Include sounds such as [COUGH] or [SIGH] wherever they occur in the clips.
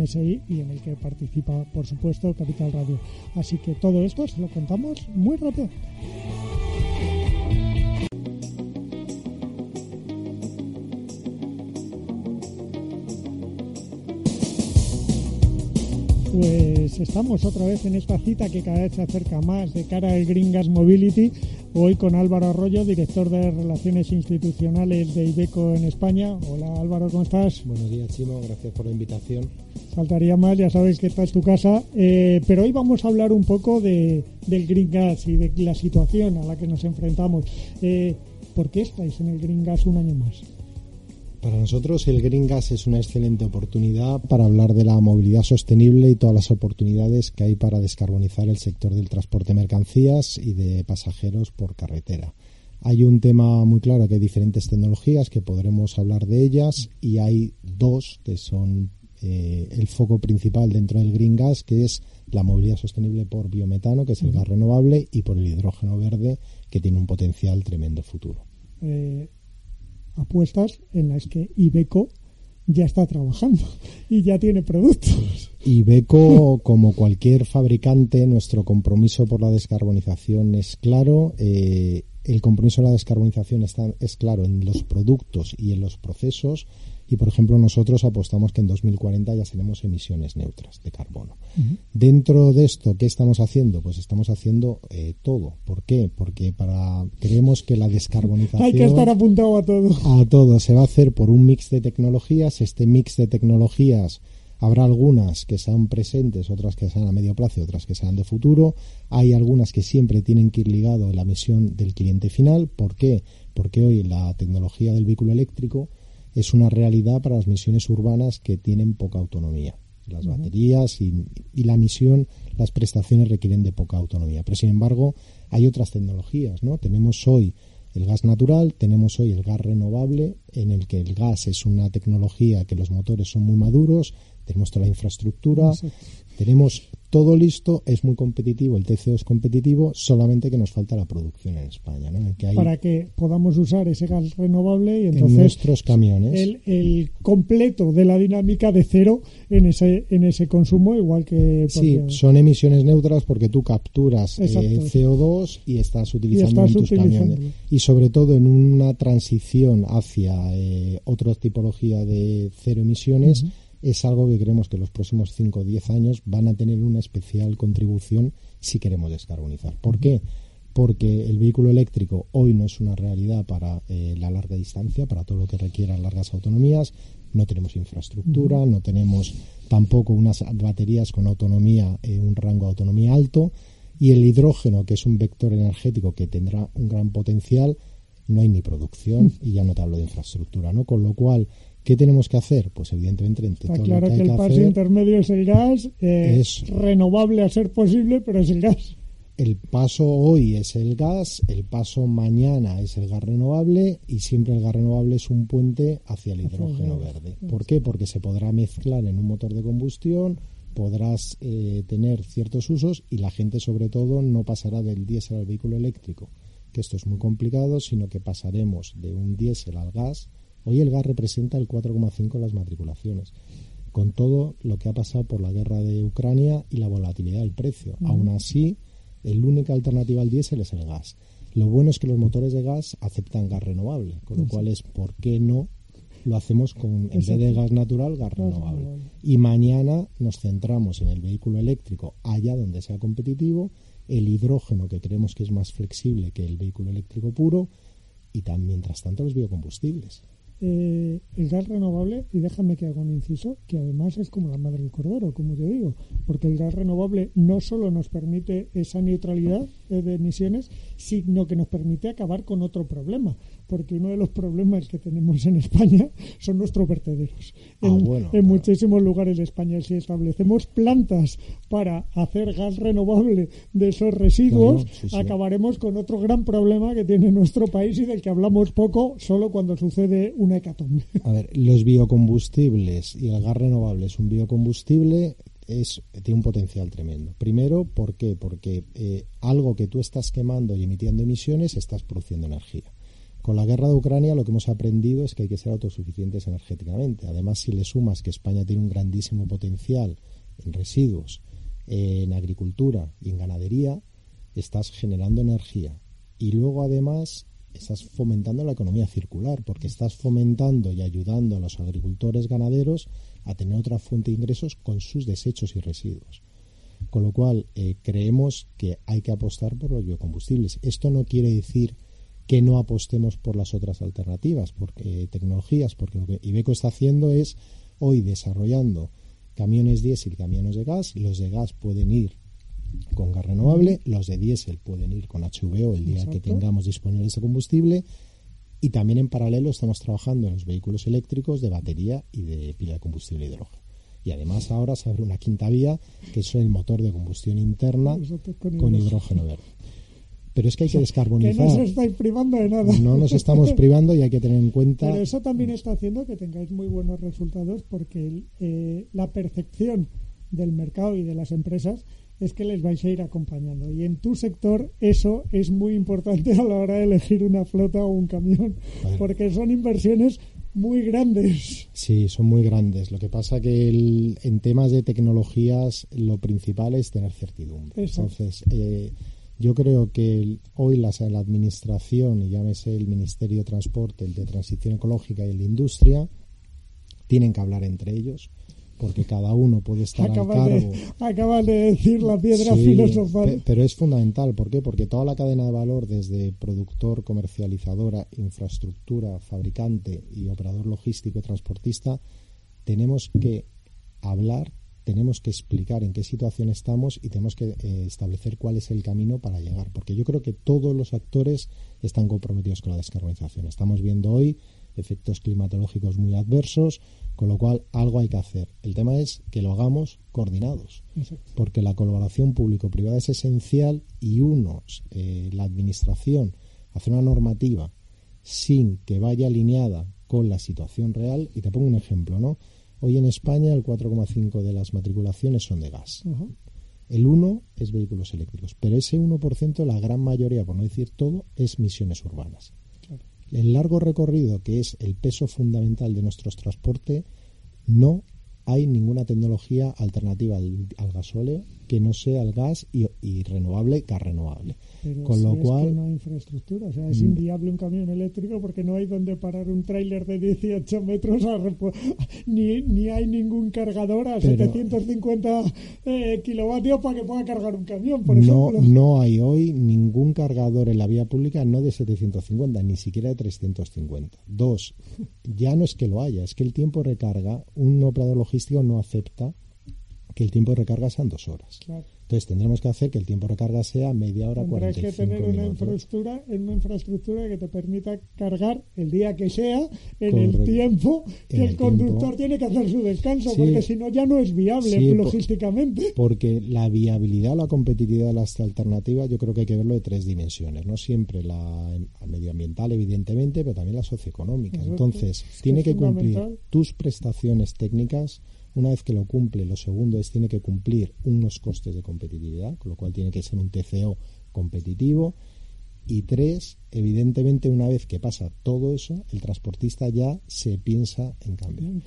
MSI y en el que participa, por supuesto, Capital Radio. Así que todo esto se lo contamos muy rápido. Pues estamos otra vez en esta cita que cada vez se acerca más de cara al Green Gas Mobility. Hoy con Álvaro Arroyo, director de Relaciones Institucionales de Ibeco en España. Hola Álvaro, ¿cómo estás? Buenos días, Chimo. Gracias por la invitación. Faltaría más, ya sabéis que esta es tu casa. Eh, pero hoy vamos a hablar un poco de, del Green Gas y de la situación a la que nos enfrentamos. Eh, ¿Por qué estáis en el Green Gas un año más? Para nosotros el Green Gas es una excelente oportunidad para hablar de la movilidad sostenible y todas las oportunidades que hay para descarbonizar el sector del transporte de mercancías y de pasajeros por carretera. Hay un tema muy claro que hay diferentes tecnologías que podremos hablar de ellas y hay dos que son eh, el foco principal dentro del Green Gas, que es la movilidad sostenible por biometano, que es el gas renovable, y por el hidrógeno verde, que tiene un potencial tremendo futuro. Eh, apuestas en las que Ibeco ya está trabajando y ya tiene productos. Ibeco, como cualquier fabricante, nuestro compromiso por la descarbonización es claro. Eh, el compromiso de la descarbonización está, es claro en los productos y en los procesos y, por ejemplo, nosotros apostamos que en 2040 ya tenemos emisiones neutras de carbono. Dentro de esto, ¿qué estamos haciendo? Pues estamos haciendo eh, todo. ¿Por qué? Porque para creemos que la descarbonización... Hay que estar apuntado a todo. A todo. Se va a hacer por un mix de tecnologías. Este mix de tecnologías Habrá algunas que sean presentes, otras que sean a medio plazo y otras que sean de futuro. Hay algunas que siempre tienen que ir ligado a la misión del cliente final. ¿Por qué? Porque hoy la tecnología del vehículo eléctrico es una realidad para las misiones urbanas que tienen poca autonomía. Las baterías y, la misión, las prestaciones requieren de poca autonomía. Pero sin embargo, hay otras tecnologías, ¿no? Tenemos hoy el gas natural, tenemos hoy el gas renovable, en el que el gas es una tecnología que los motores son muy maduros, tenemos toda la infraestructura, tenemos todo listo, es muy competitivo, el TCO es competitivo, solamente que nos falta la producción en España. ¿no? que Para que podamos usar ese gas renovable y entonces en nuestros camiones. El, completo de la dinámica de cero en ese, en ese consumo, igual que... Sí, son emisiones neutras porque tú capturas eh, CO2 y estás utilizando en tus camiones. Y sobre todo en una transición hacia eh, otra tipología de cero emisiones es algo que creemos que los próximos 5 o 10 años van a tener una especial contribución si queremos descarbonizar. ¿Por qué? Porque el vehículo eléctrico hoy no es una realidad para eh, la larga distancia, para todo lo que requiera largas autonomías. No tenemos infraestructura, no tenemos tampoco unas baterías con autonomía, eh, un rango de autonomía alto. Y el hidrógeno, que es un vector energético que tendrá un gran potencial, no hay ni producción y ya no te hablo de infraestructura, ¿no? Con lo cual, ¿Qué tenemos que hacer? Pues evidentemente entre Está claro que, el paso intermedio es el gas, eh, es renovable a ser posible, pero es el gas. El paso hoy es el gas, el paso mañana es el gas renovable y siempre el gas renovable es un puente hacia el hidrógeno verde. ¿Por qué? Porque se podrá mezclar en un motor de combustión, podrás eh, tener ciertos usos y la gente sobre todo no pasará del diésel al vehículo eléctrico, que esto es muy complicado, sino que pasaremos de un diésel al gas Hoy el gas representa el 4,5 de las matriculaciones, con todo lo que ha pasado por la guerra de Ucrania y la volatilidad del precio. Aún así, la única alternativa al diésel es el gas. Lo bueno es que los motores de gas aceptan gas renovable, con lo cual es por qué no lo hacemos con, en vez de gas natural, gas renovable. Y mañana nos centramos en el vehículo eléctrico allá donde sea competitivo, el hidrógeno que creemos que es más flexible que el vehículo eléctrico puro y también, mientras tanto, los biocombustibles. Eh, el gas renovable, y déjame que haga un inciso, que además es como la madre del cordero, como te digo, porque el gas renovable no solo nos permite esa neutralidad eh, de emisiones, sino que nos permite acabar con otro problema, porque uno de los problemas que tenemos en España son nuestros vertederos. Ah, en, muchísimos lugares de España, si establecemos plantas para hacer gas renovable de esos residuos, acabaremos con otro gran problema que tiene nuestro país y del que hablamos poco solo cuando sucede un a ver, los biocombustibles y el gas renovable es un biocombustible es, tiene un potencial tremendo. Primero, ¿por qué? Porque eh, algo que tú estás quemando y emitiendo emisiones, estás produciendo energía. Con la guerra de Ucrania lo que hemos aprendido es que hay que ser autosuficientes energéticamente. Además, si le sumas que España tiene un grandísimo potencial en residuos, en agricultura y en ganadería, estás generando energía. Y luego, además, estás fomentando la economía circular, porque estás fomentando y ayudando a los agricultores ganaderos a tener otra fuente de ingresos con sus desechos y residuos. Con lo cual, eh, creemos que hay que apostar por los biocombustibles. Esto no quiere decir que no apostemos por las otras alternativas, porque tecnologías, porque lo que Ibeco está haciendo es hoy desarrollando camiones diésel y camiones de gas. Los de gas pueden ir con gas renovable, los de diésel pueden ir con HVO el día que tengamos disponible ese combustible. Y también en paralelo estamos trabajando en los vehículos eléctricos de batería y de pila de combustible hidrógeno. Y además ahora se abre una quinta vía, que es el motor de combustión interna con hidrógeno verde. Pero es que hay que descarbonizar. Que no os estáis privando de nada. No nos estamos [LAUGHS] privando y hay que tener en cuenta. Pero eso también está haciendo que tengáis muy buenos resultados porque eh, la percepción del mercado y de las empresas es que les vais a ir acompañando. Y en tu sector eso es muy importante a la hora de elegir una flota o un camión, porque son inversiones muy grandes. Sí, son muy grandes. Lo que pasa que en temas de tecnologías lo principal es tener certidumbre. Entonces, eh, yo creo que hoy la, la Administración, y llámese el Ministerio de Transporte, el de Transición Ecológica y el de Industria, tienen que hablar entre ellos porque cada uno puede estar al cargo. acabas de decir la piedra filosofal. Pero es fundamental, ¿por qué? Porque toda la cadena de valor, desde productor, comercializadora, infraestructura, fabricante y operador logístico y transportista, tenemos que hablar tenemos que explicar en qué situación estamos y tenemos que eh, establecer cuál es el camino para llegar, porque yo creo que todos los actores están comprometidos con la descarbonización. Estamos viendo hoy efectos climatológicos muy adversos, con lo cual algo hay que hacer. El tema es que lo hagamos coordinados, porque la colaboración público-privada es esencial y unos, eh, la administración, hace una normativa sin que vaya alineada con la situación real, y te pongo un ejemplo, ¿no? Hoy en España el 4,5% de las matriculaciones son de gas. El 1 es vehículos eléctricos, pero ese 1%, la gran mayoría, por no decir todo, es misiones urbanas. El largo recorrido, que es el peso fundamental de nuestros transportes, no hay ninguna tecnología alternativa al, gasóleo que no sea el gas y, renovable, gas renovable. Con lo cual. no hay infraestructura, o sea, es mm. inviable un camión eléctrico porque no hay donde parar un tráiler de 18 metros, [LAUGHS] ni, ni hay ningún cargador a 750 eh, kilovatios para que pueda cargar un camión, por no, No hay hoy ningún cargador en la vía pública, no de 750, ni siquiera de 350. Dos, ya no es que lo haya, es que el tiempo recarga, un operador logístico no acepta que el tiempo de recarga sean dos horas. Entonces tendremos que hacer que el tiempo de recarga sea media hora, Tendrás que tener una infraestructura, una infraestructura que te permita cargar el día que sea, en el tiempo que el, conductor tiene que hacer su descanso, porque si no ya no es viable logísticamente. porque la viabilidad o la competitividad de las alternativas yo creo que hay que verlo de tres dimensiones, no siempre la medioambiental evidentemente, pero también la socioeconómica. Entonces, tiene que cumplir tus prestaciones técnicas una vez que lo cumple, lo segundo es tiene que cumplir unos costes de competitividad, con lo cual tiene que ser un TCO competitivo. Y tres, evidentemente, una vez que pasa todo eso, el transportista ya se piensa en cambio.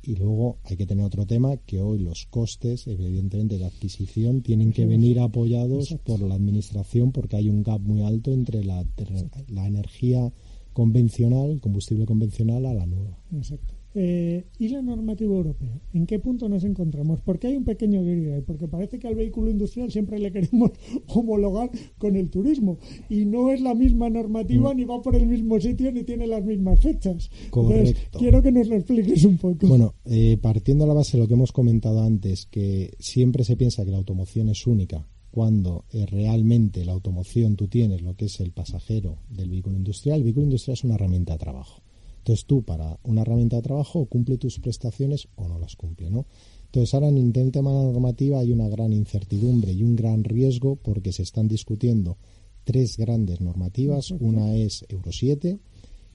Y luego hay que tener otro tema, que hoy los costes, evidentemente, de adquisición tienen que venir apoyados por la administración porque hay un gap muy alto entre la, la energía convencional, combustible convencional, a la nueva. Exacto. Eh, ¿Y la normativa europea? ¿En qué punto nos encontramos? Porque hay un pequeño gris porque parece que al vehículo industrial siempre le queremos [LAUGHS] homologar con el turismo y no es la misma normativa, mm. ni va por el mismo sitio, ni tiene las mismas fechas. Correcto. quiero que nos lo expliques un poco. Bueno, eh, partiendo a la base de lo que hemos comentado antes, que siempre se piensa que la automoción es única, cuando eh, realmente la automoción tú tienes lo que es el pasajero del vehículo industrial, el vehículo industrial es una herramienta de trabajo. Entonces tú para una herramienta de trabajo cumple tus prestaciones o no las cumple, ¿no? Entonces ahora en el tema de la normativa hay una gran incertidumbre y un gran riesgo porque se están discutiendo tres grandes normativas. Una es Euro 7,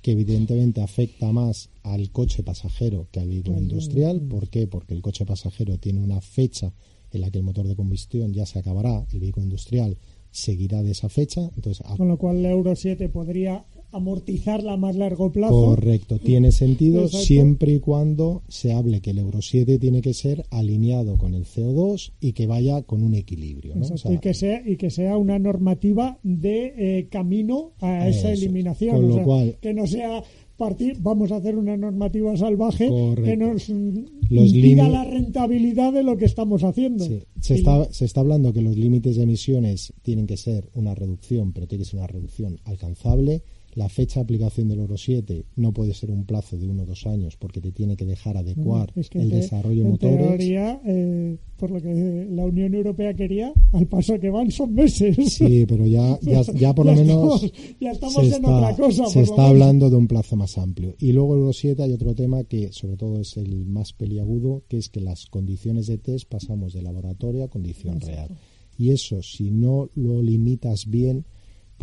que evidentemente afecta más al coche pasajero que al vehículo industrial. ¿Por qué? Porque el coche pasajero tiene una fecha en la que el motor de combustión ya se acabará, el vehículo industrial seguirá de esa fecha. Entonces, Con lo cual el Euro 7 podría amortizarla a más largo plazo. Correcto, tiene sentido siempre y cuando se hable que el Euro 7 tiene que ser alineado con el CO2 y que vaya con un equilibrio. y, que sea, y que sea una normativa de eh, camino a esa eliminación. Con lo cual, que no sea partir, vamos a hacer una normativa salvaje que nos los impida la rentabilidad de lo que estamos haciendo. Se, está, se está hablando que los límites de emisiones tienen que ser una reducción, pero tiene que ser una reducción alcanzable la fecha de aplicación del Euro 7 no puede ser un plazo de uno o dos años porque te tiene que dejar adecuar el desarrollo de motores. Teoría, eh, por lo que la Unión Europea quería, al paso que van son meses. Sí, pero ya, [LAUGHS] ya, por lo menos ya estamos en otra cosa. Se está hablando de un plazo más amplio. Y luego el Euro 7 hay otro tema que sobre todo es el más peliagudo, que es que las condiciones de test pasamos de laboratorio a condición real. Y eso, si no lo limitas bien,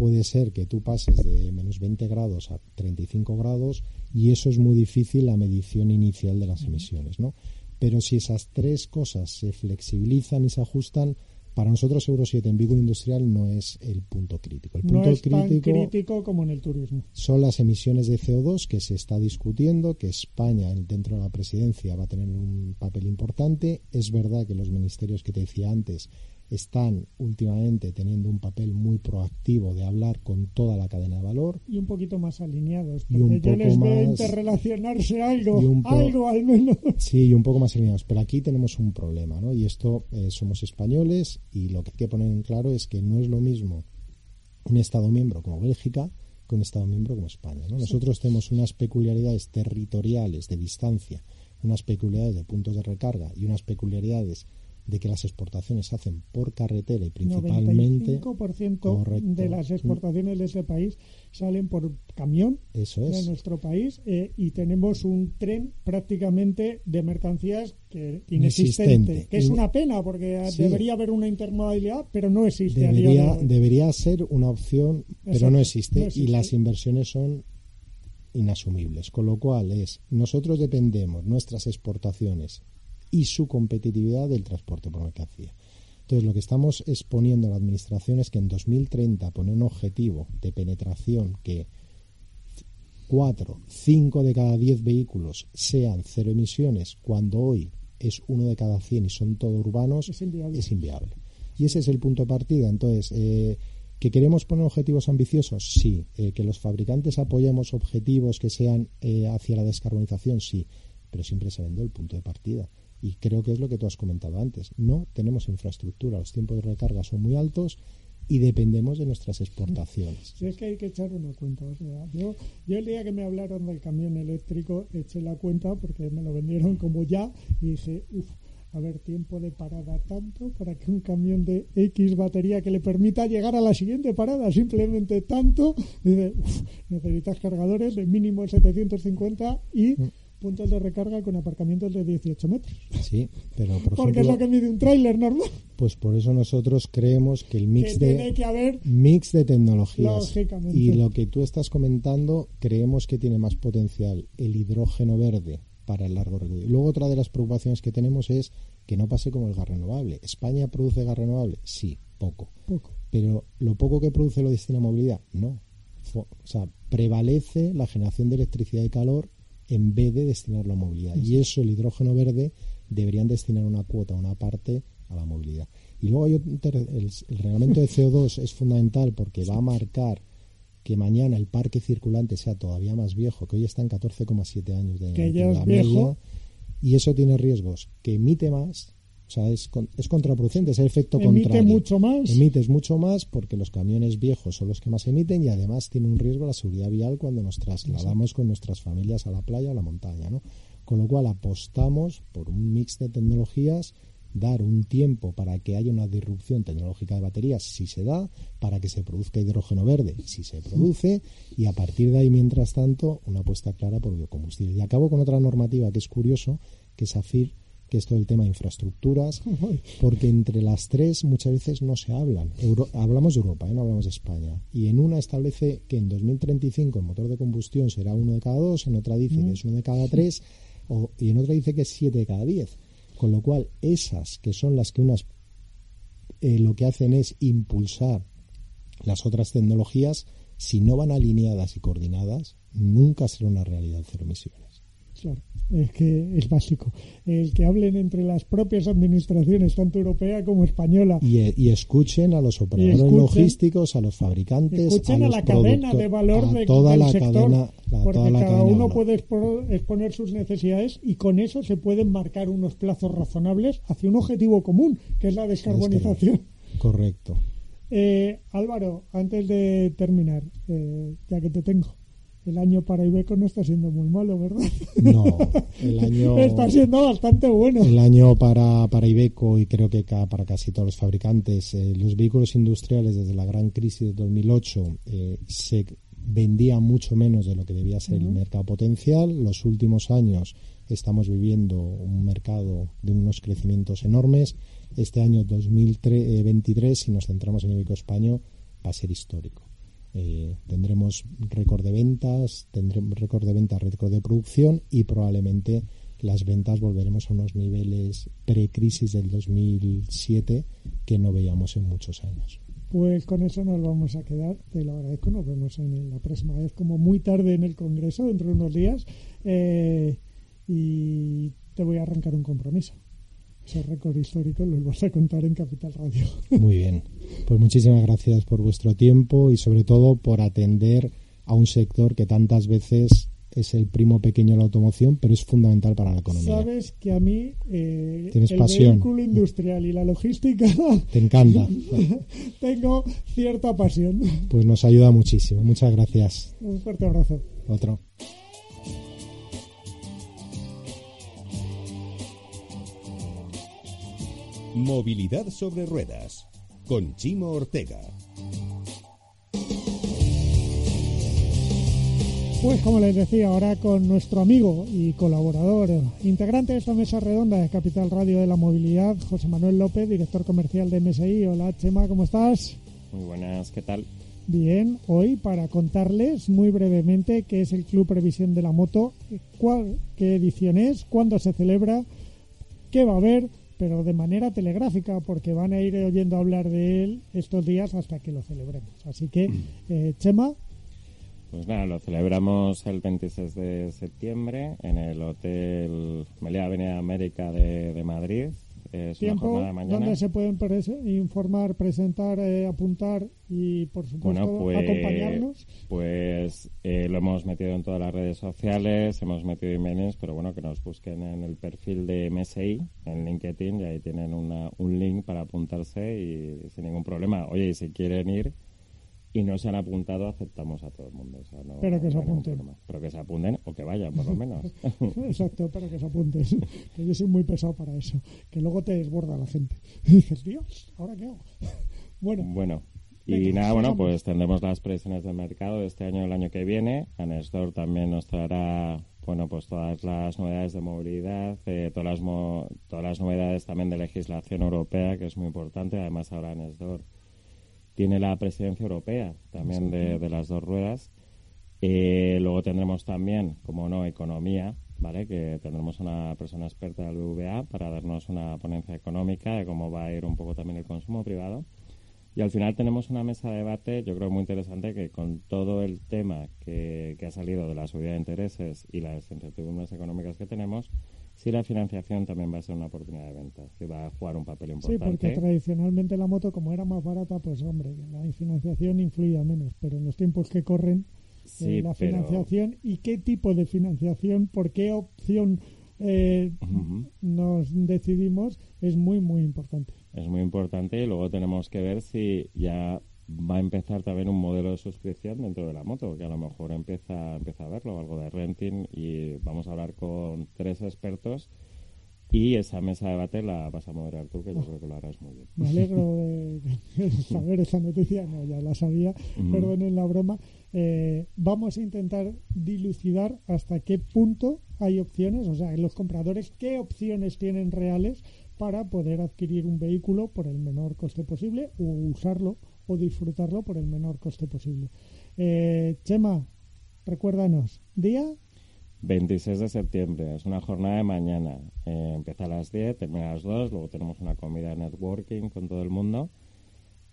puede ser que tú pases de menos 20 grados a 35 grados y eso es muy difícil la medición inicial de las emisiones, ¿no? Pero si esas tres cosas se flexibilizan y se ajustan, para nosotros Euro 7 en vehículo industrial no es el punto crítico. El punto no es crítico tan crítico como en el turismo. Son las emisiones de CO2 que se está discutiendo, que España dentro de la presidencia va a tener un papel importante. Es verdad que los ministerios que te decía antes están últimamente teniendo un papel muy proactivo de hablar con toda la cadena de valor. Y un poquito más alineados, porque y un yo les veo interrelacionarse algo, algo al menos. Sí, y un poco más alineados. Pero aquí tenemos un problema, ¿no? Y esto eh, somos españoles y lo que hay que poner en claro es que no es lo mismo un Estado miembro como Bélgica que un Estado miembro como España. ¿no? Nosotros tenemos unas peculiaridades territoriales de distancia, unas peculiaridades de puntos de recarga y unas peculiaridades de que las exportaciones se hacen por carretera y principalmente 95% de las exportaciones de ese país salen por camión Eso es. de nuestro país eh, y tenemos un tren prácticamente de mercancías que inexistente, que es una pena porque debería haber una intermodalidad pero no existe debería, debería ser una opción pero no existe, no existe. y las inversiones son inasumibles. Con lo cual es nosotros dependemos nuestras exportaciones y su competitividad del transporte por mercancía. Entonces, lo que estamos exponiendo a la Administración es que en 2030 pone un objetivo de penetración que 4, 5 de cada 10 vehículos sean cero emisiones, cuando hoy es uno de cada 100 y son todos urbanos, es inviable. Es inviable. Y ese es el punto de partida. Entonces, eh, ¿que queremos poner objetivos ambiciosos? Sí. Eh, ¿Que los fabricantes apoyemos objetivos que sean eh, hacia la descarbonización? Sí. Pero siempre sabiendo el punto de partida. Y creo que es lo que tú has comentado antes. No tenemos infraestructura, los tiempos de recarga son muy altos y dependemos de nuestras exportaciones. Sí, es que hay que echar una cuenta. O sea, yo, yo el día que me hablaron del camión eléctrico eché la cuenta porque me lo vendieron como ya y dije, uff, a ver, tiempo de parada tanto para que un camión de X batería que le permita llegar a la siguiente parada, simplemente tanto, dice, uff, necesitas cargadores de mínimo 750 y... Puntos de recarga con aparcamientos de 18 metros. Sí, pero por Porque es lo que mide un tráiler normal. Pues por eso nosotros creemos que el mix de que haber, mix de tecnologías y lo que tú estás comentando creemos que tiene más potencial el hidrógeno verde para el largo recorrido. Luego otra de las preocupaciones que tenemos es que no pase como el gas renovable. ¿España produce gas renovable? Sí, poco. Poco. Pero lo poco que produce lo destina a movilidad, no. O sea, prevalece la generación de electricidad y calor en vez de destinarlo a movilidad. Y eso, el hidrógeno verde, deberían destinar una cuota, una parte a la movilidad. Y luego hay el, reglamento de CO2 es fundamental porque va a marcar que mañana el parque circulante sea todavía más viejo, que hoy está en 14,7 años de, que la media, y eso tiene riesgos, que emite más, o sea, es, es contraproducente, es el efecto Emite contrario. mucho más. Emites mucho más porque los camiones viejos son los que más emiten y además tiene un riesgo la seguridad vial cuando nos trasladamos con nuestras familias a la playa o a la montaña, ¿no? Con lo cual apostamos por un mix de tecnologías dar un tiempo para que haya una disrupción tecnológica de baterías, si se da, para que se produzca hidrógeno verde, si se produce, y a partir de ahí, mientras tanto, una apuesta clara por biocombustible. Y acabo con otra normativa que es curioso, que es AFIR, que es todo el tema de infraestructuras, porque entre las tres muchas veces no se hablan. hablamos de Europa, ¿eh? no hablamos de España. Y en una establece que en 2035 el motor de combustión será uno de cada dos, en otra dice que es uno de cada tres, o, y en otra dice que es siete de cada diez. Con lo cual, esas que son las que unas eh, lo que hacen es impulsar las otras tecnologías, si no van alineadas y coordinadas, nunca será una realidad cero emisiones. Claro, es que es básico. El que hablen entre las propias administraciones, tanto europea como española. Y, escuchen a los operadores logísticos, a los fabricantes. Escuchen a, la cadena de valor de, toda del la sector, cadena, porque cada uno puede exponer sus necesidades y con eso se pueden marcar unos plazos razonables hacia un objetivo común, que es la descarbonización. Correcto. Eh, Álvaro, antes de terminar, eh, ya que te tengo, el año para Ibeco no está siendo muy malo, ¿verdad? No, el [LAUGHS] año... está siendo bastante bueno. El año para, para Ibeco y creo que para casi todos los fabricantes, eh, los vehículos industriales desde la gran crisis de 2008 eh, se vendía mucho menos de lo que debía ser el mercado potencial. Los últimos años estamos viviendo un mercado de unos crecimientos enormes. Este año 2023, si nos centramos en Ibeco España, va a ser histórico. Eh, tendremos récord de ventas, tendremos récord de ventas, récord de producción y probablemente las ventas volveremos a unos niveles pre-crisis del 2007 que no veíamos en muchos años. Pues con eso nos vamos a quedar. Te lo agradezco. Nos vemos en la próxima vez, como muy tarde en el Congreso, dentro de unos días. Eh, y te voy a arrancar un compromiso ese récord histórico lo vas a contar en Capital Radio. [LAUGHS] Muy bien. Pues muchísimas gracias por vuestro tiempo y sobre todo por atender a un sector que tantas veces es el primo pequeño de la automoción, pero es fundamental para la economía. Sabes que a mí eh, el vehículo industrial y la logística [LAUGHS] te encanta. [LAUGHS] tengo cierta pasión. Pues nos ayuda muchísimo. Muchas gracias. Un fuerte abrazo. Otro. Movilidad sobre ruedas con Chimo Ortega. Pues como les decía, ahora con nuestro amigo y colaborador, integrante de esta mesa redonda de Capital Radio de la Movilidad, José Manuel López, director comercial de MSI. Hola Chema, ¿cómo estás? Muy buenas, ¿qué tal? Bien, hoy para contarles muy brevemente qué es el Club Previsión de la Moto, cuál, qué edición es, cuándo se celebra, qué va a haber pero de manera telegráfica, porque van a ir oyendo hablar de él estos días hasta que lo celebremos. Así que, mm. eh, Chema. Pues nada, lo celebramos el 26 de septiembre en el Hotel Meliá Avenida América de, de Madrid, tiempo donde se pueden informar, presentar, eh, apuntar y por supuesto pues, acompañarnos. Pues eh, lo hemos metido en todas las redes sociales, hemos metido emails, pero bueno, que nos busquen en el perfil de MSI, en LinkedIn, y ahí tienen una, un link para apuntarse y sin ningún problema. Oye, y si quieren ir, y no se han apuntado, aceptamos a todo el mundo. pero que se apunten. Pero que se apunten o que vayan, por lo menos. [LAUGHS] Exacto, pero que se apunten. [LAUGHS] que yo soy muy pesado para eso. Que luego te desborda la gente. Y [LAUGHS] dices, Dios, ¿ahora qué hago? bueno. Bueno. Y nada, bueno, pues tendremos las presiones del mercado de este año y el año que viene. Anestor también nos traerá, bueno, pues todas las novedades de movilidad, eh, todas, las todas las novedades también de legislación europea, que es muy importante. Además, ahora Anestor tiene la presidencia europea también de, las dos ruedas. Eh, luego tendremos también, como no, economía, ¿vale? Que tendremos una persona experta del BVA para darnos una ponencia económica de cómo va a ir un poco también el consumo privado. Y al final tenemos una mesa de debate, yo creo muy interesante, que con todo el tema que, que ha salido de la subida de intereses y las incertidumbres económicas que tenemos, si la financiación también va a ser una oportunidad de venta, si va a jugar un papel importante. Sí, porque tradicionalmente la moto, como era más barata, pues hombre, la financiación influía menos, pero en los tiempos que corren, eh, la financiación y qué tipo de financiación, por qué opción eh, nos decidimos, es muy, muy importante. Es muy importante y luego tenemos que ver si ya va a empezar también un modelo de suscripción dentro de la moto, que a lo mejor empieza, empieza a verlo, algo de renting, y vamos a hablar con tres expertos. Y esa mesa de debate la vas a moderar tú, que yo creo que lo harás muy bien. Me alegro de, saber esa noticia, no, ya la sabía, perdonen la broma. Eh, vamos a intentar dilucidar hasta qué punto hay opciones, o sea, los compradores, qué opciones tienen reales para poder adquirir un vehículo por el menor coste posible o usarlo o disfrutarlo por el menor coste posible. Eh, Chema, recuérdanos, día 26 de septiembre, es una jornada de mañana. Eh, empieza a las 10, termina a las 2, luego tenemos una comida networking con todo el mundo.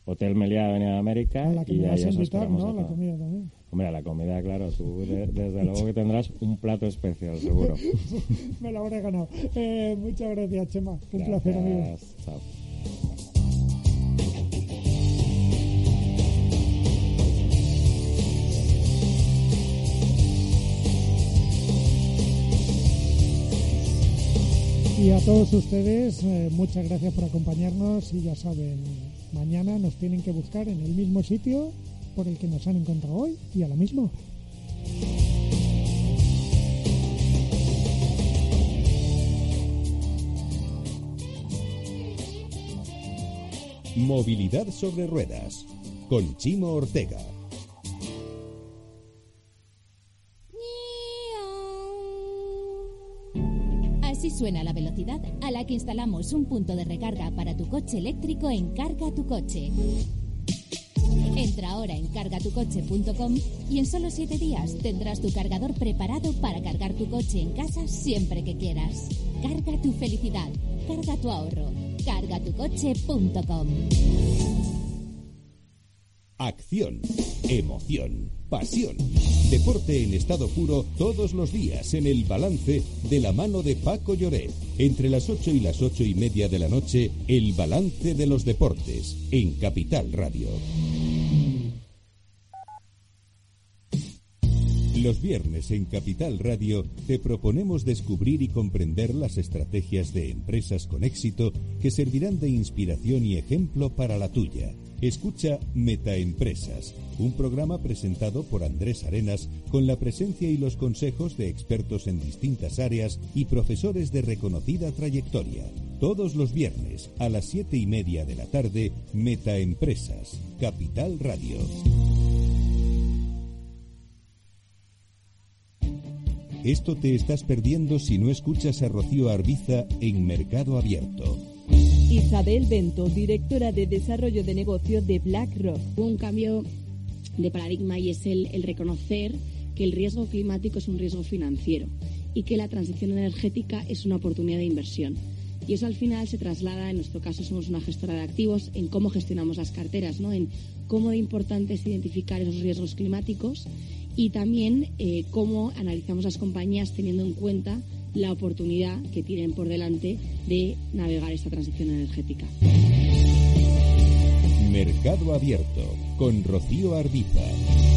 Hotel Meliá, Avenida de América. A la que y me vas a invitar, ¿no? a La comida también. Hombre, a la comida, claro, tú de- desde luego que [LAUGHS] tendrás un plato especial, seguro. [LAUGHS] Me lo habré ganado. Eh, muchas gracias, Chema. Un placer, amigo. Gracias, Chao. Y a todos ustedes, eh, muchas gracias por acompañarnos y ya saben, mañana nos tienen que buscar en el mismo sitio por el que nos han encontrado hoy y a la misma. Movilidad sobre ruedas. Con Chimo Ortega. Suena la velocidad a la que instalamos un punto de recarga para tu coche eléctrico en Carga tu Coche. Entra ahora en cargatucoche.com y en solo 7 días tendrás tu cargador preparado para cargar tu coche en casa siempre que quieras. Carga tu felicidad, carga tu ahorro. cargatucoche.com. Acción, emoción, pasión. Deporte en estado puro todos los días en el balance de la mano de Paco Lloret. Entre las 8 y las ocho y media de la noche, el balance de los deportes en Capital Radio. Los viernes en Capital Radio te proponemos descubrir y comprender las estrategias de empresas con éxito que servirán de inspiración y ejemplo para la tuya. Escucha Metaempresas, un programa presentado por Andrés Arenas con la presencia y los consejos de expertos en distintas áreas y profesores de reconocida trayectoria. Todos los viernes a las siete y media de la tarde, Metaempresas, Capital Radio. Esto te estás perdiendo si no escuchas a Rocío Arbiza en Mercado Abierto. Isabel Bento, directora de Desarrollo de Negocio de BlackRock. Hubo un cambio de paradigma y es el, el reconocer que el riesgo climático es un riesgo financiero y que la transición energética es una oportunidad de inversión. Y eso al final se traslada, en nuestro caso somos una gestora de activos, en cómo gestionamos las carteras, ¿no? en cómo de importante es identificar esos riesgos climáticos y también eh, cómo analizamos las compañías teniendo en cuenta la oportunidad que tienen por delante de navegar esta transición energética. Mercado Abierto con Rocío Arbiza.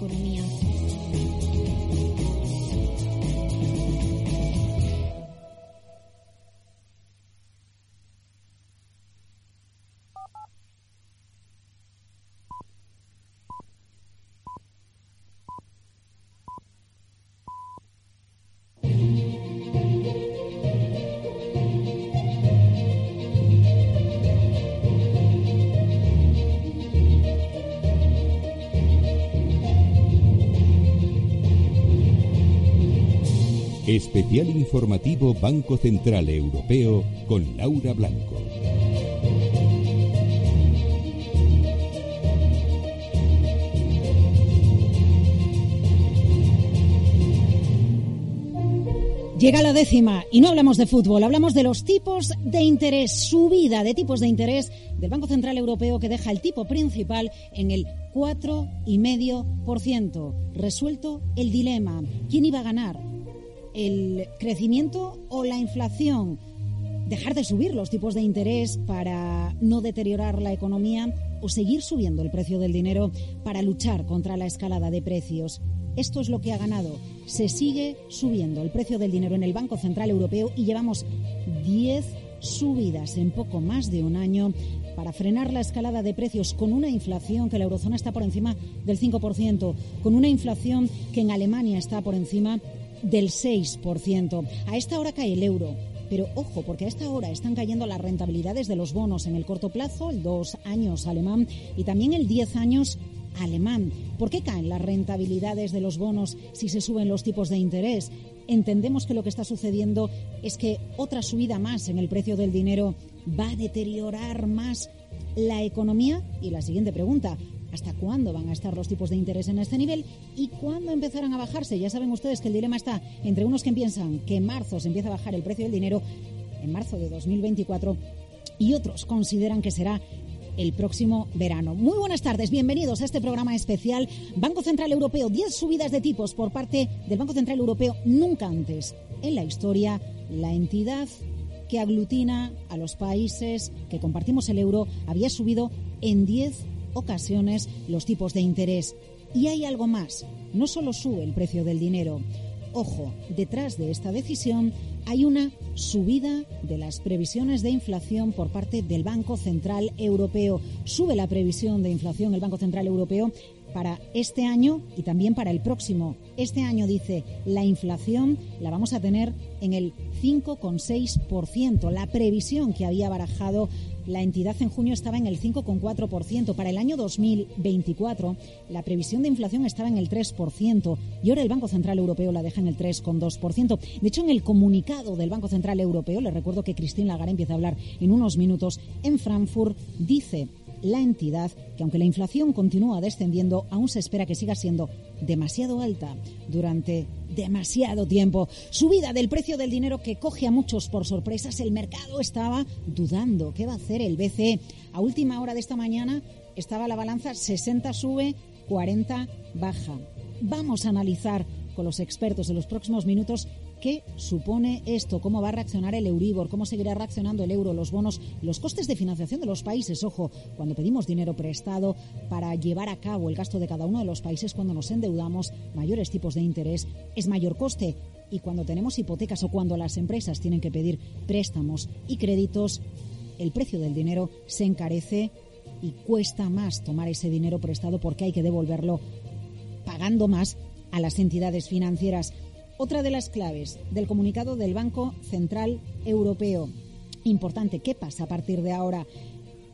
Economía. Especial informativo Banco Central Europeo con Laura Blanco. Llega la décima y no hablamos de fútbol, hablamos de los tipos de interés, subida de tipos de interés del Banco Central Europeo que deja el tipo principal en el 4,5%. Resuelto el dilema. ¿Quién iba a ganar? ¿El crecimiento o la inflación? ¿Dejar de subir los tipos de interés para no deteriorar la economía o seguir subiendo el precio del dinero para luchar contra la escalada de precios? Esto es lo que ha ganado. Se sigue subiendo el precio del dinero en el Banco Central Europeo y llevamos 10 subidas en poco más de un año para frenar la escalada de precios con una inflación que la eurozona está por encima del 5%, con una inflación que en Alemania está por encima del 6%. A esta hora cae el euro Pero ojo, porque a esta hora están cayendo las rentabilidades de los bonos en el corto plazo, el dos años alemán y también el 10 años alemán. ¿Por qué caen las rentabilidades de los bonos si se suben los tipos de interés? Entendemos que lo que está sucediendo es que otra subida más en el precio del dinero va a deteriorar más la economía. Y la siguiente pregunta, ¿Hasta cuándo van a estar los tipos de interés en este nivel y cuándo empezarán a bajarse? Ya saben ustedes que el dilema está entre unos que piensan que en marzo se empieza a bajar el precio del dinero, en marzo de 2024, y otros consideran que será el próximo verano. Muy buenas tardes, bienvenidos a este programa especial. Banco Central Europeo, 10 subidas de tipos por parte del Banco Central Europeo, nunca antes en la historia, la entidad que aglutina a los países que compartimos el euro había subido en 10 ocasiones los tipos de interés. Y hay algo más, no solo sube el precio del dinero. Ojo, detrás de esta decisión hay una subida de las previsiones de inflación por parte del Banco Central Europeo. Sube la previsión de inflación el Banco Central Europeo para este año y también para el próximo. Este año dice la inflación la vamos a tener en el 5,6%. La previsión que había barajado la entidad en junio estaba en el 5,4%. Para el año 2024, la previsión de inflación estaba en el 3% y ahora el Banco Central Europeo la deja en el 3,2%. De hecho, en el comunicado del Banco Central Europeo, les recuerdo que Christine Lagarde empieza a hablar en unos minutos, en Frankfurt dice la entidad que aunque la inflación continúa descendiendo, aún se espera que siga siendo demasiado alta durante demasiado tiempo. Subida del precio del dinero que coge a muchos por sorpresas. El mercado estaba dudando qué va a hacer el BCE. A última hora de esta mañana estaba la balanza 60 sube, 40 baja. Vamos a analizar con los expertos en los próximos minutos ¿Qué supone esto? ¿Cómo va a reaccionar el Euribor? ¿Cómo seguirá reaccionando el euro, los bonos, los costes de financiación de los países? Ojo, cuando pedimos dinero prestado para llevar a cabo el gasto de cada uno de los países, cuando nos endeudamos, mayores tipos de interés, es mayor coste. Y cuando tenemos hipotecas o cuando las empresas tienen que pedir préstamos y créditos, el precio del dinero se encarece y cuesta más tomar ese dinero prestado porque hay que devolverlo pagando más a las entidades financieras. Otra de las claves del comunicado del Banco Central Europeo. Importante, ¿qué pasa a partir de ahora?